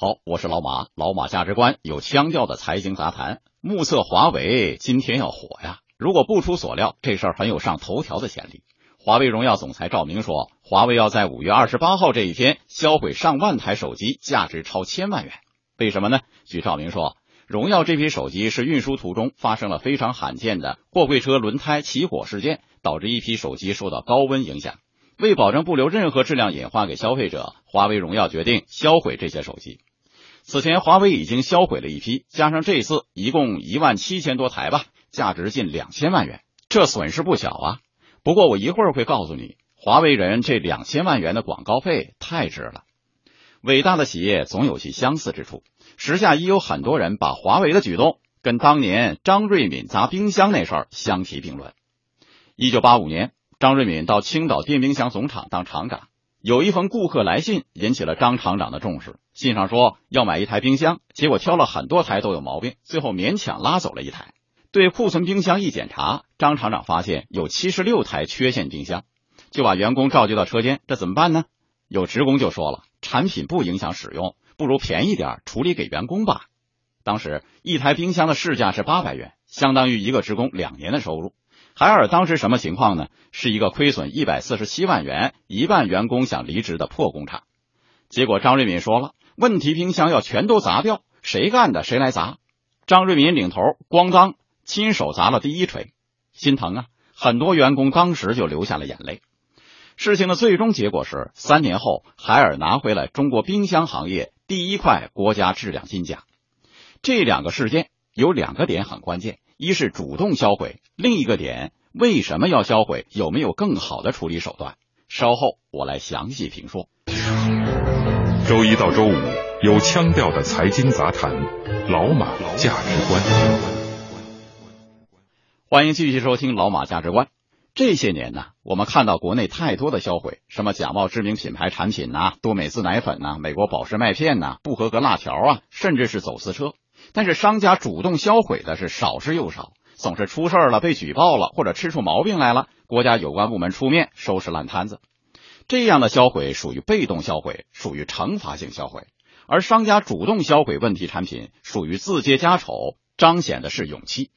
好，我是老马，老马价值观有腔调的财经杂谈。目测华为今天要火呀！如果不出所料，这事儿很有上头条的潜力。华为荣耀总裁赵明说，华为要在五月二十八号这一天销毁上万台手机，价值超千万元。为什么呢？据赵明说，荣耀这批手机是运输途中发生了非常罕见的货柜车轮胎起火事件，导致一批手机受到高温影响。为保证不留任何质量隐患给消费者，华为荣耀决定销毁这些手机。此前，华为已经销毁了一批，加上这次，一共一万七千多台吧，价值近两千万元，这损失不小啊。不过，我一会儿会告诉你，华为人这两千万元的广告费太值了。伟大的企业总有其相似之处，时下已有很多人把华为的举动跟当年张瑞敏砸冰箱那事儿相提并论。一九八五年，张瑞敏到青岛电冰箱总厂当厂长。有一封顾客来信引起了张厂长的重视。信上说要买一台冰箱，结果挑了很多台都有毛病，最后勉强拉走了一台。对库存冰箱一检查，张厂长发现有七十六台缺陷冰箱，就把员工召集到车间，这怎么办呢？有职工就说了，产品不影响使用，不如便宜点处理给员工吧。当时一台冰箱的市价是八百元，相当于一个职工两年的收入。海尔当时什么情况呢？是一个亏损一百四十七万元、一半员工想离职的破工厂。结果张瑞敏说了，问题冰箱要全都砸掉，谁干的谁来砸。张瑞敏领头，咣当，亲手砸了第一锤，心疼啊！很多员工当时就流下了眼泪。事情的最终结果是，三年后，海尔拿回了中国冰箱行业第一块国家质量金奖。这两个事件有两个点很关键。一是主动销毁，另一个点为什么要销毁？有没有更好的处理手段？稍后我来详细评说。周一到周五有腔调的财经杂谈，老马价值观。欢迎继续收听老马价值观。这些年呢，我们看到国内太多的销毁，什么假冒知名品牌产品呐，多美滋奶粉呐，美国宝石麦片呐，不合格辣条啊，甚至是走私车。但是商家主动销毁的是少之又少，总是出事了、被举报了或者吃出毛病来了，国家有关部门出面收拾烂摊子。这样的销毁属于被动销毁，属于惩罚性销毁；而商家主动销毁问题产品，属于自揭家丑，彰显的是勇气。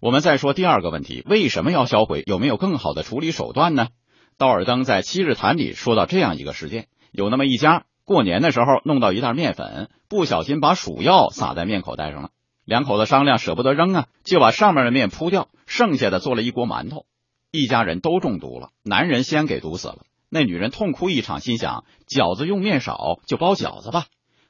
我们再说第二个问题：为什么要销毁？有没有更好的处理手段呢？道尔登在《七日谈》里说到这样一个事件：有那么一家。过年的时候弄到一袋面粉，不小心把鼠药撒在面口袋上了。两口子商量舍不得扔啊，就把上面的面铺掉，剩下的做了一锅馒头。一家人都中毒了，男人先给毒死了。那女人痛哭一场，心想饺子用面少，就包饺子吧。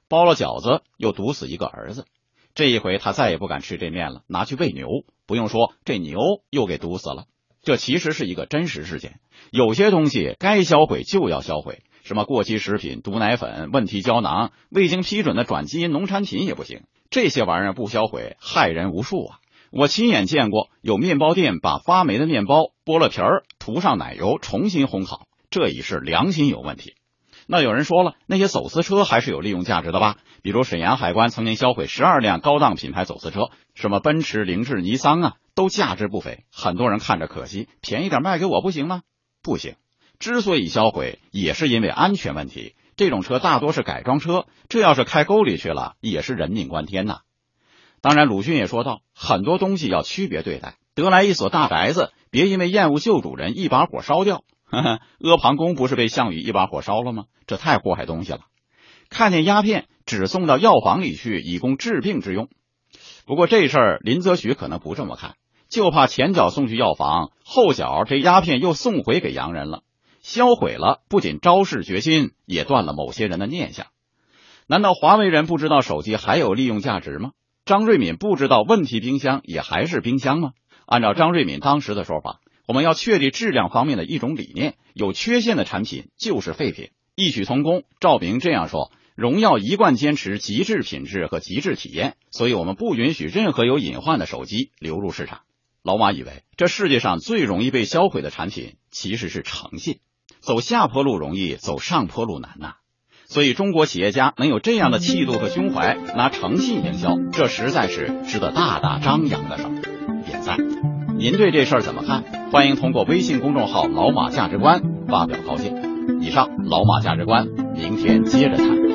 包了饺子又毒死一个儿子。这一回他再也不敢吃这面了，拿去喂牛。不用说，这牛又给毒死了。这其实是一个真实事件。有些东西该销毁就要销毁。什么过期食品、毒奶粉、问题胶囊、未经批准的转基因农产品也不行，这些玩意儿不销毁，害人无数啊！我亲眼见过有面包店把发霉的面包剥了皮儿，涂上奶油重新烘烤，这已是良心有问题。那有人说了，那些走私车还是有利用价值的吧？比如沈阳海关曾经销毁十二辆高档品牌走私车，什么奔驰、凌志、尼桑啊，都价值不菲。很多人看着可惜，便宜点卖给我不行吗？不行。之所以销毁，也是因为安全问题。这种车大多是改装车，这要是开沟里去了，也是人命关天呐。当然，鲁迅也说到，很多东西要区别对待。得来一所大宅子，别因为厌恶旧主人一把火烧掉。阿房宫不是被项羽一把火烧了吗？这太祸害东西了。看见鸦片，只送到药房里去，以供治病之用。不过这事儿，林则徐可能不这么看，就怕前脚送去药房，后脚这鸦片又送回给洋人了。销毁了，不仅昭示决心，也断了某些人的念想。难道华为人不知道手机还有利用价值吗？张瑞敏不知道问题冰箱也还是冰箱吗？按照张瑞敏当时的说法，我们要确立质量方面的一种理念：有缺陷的产品就是废品。异曲同工，赵明这样说：荣耀一贯坚持极致品质和极致体验，所以我们不允许任何有隐患的手机流入市场。老马以为，这世界上最容易被销毁的产品其实是诚信。走下坡路容易，走上坡路难呐。所以，中国企业家能有这样的气度和胸怀，拿诚信营销，这实在是值得大大张扬的事儿。点赞。您对这事儿怎么看？欢迎通过微信公众号“老马价值观”发表高见。以上，老马价值观，明天接着谈。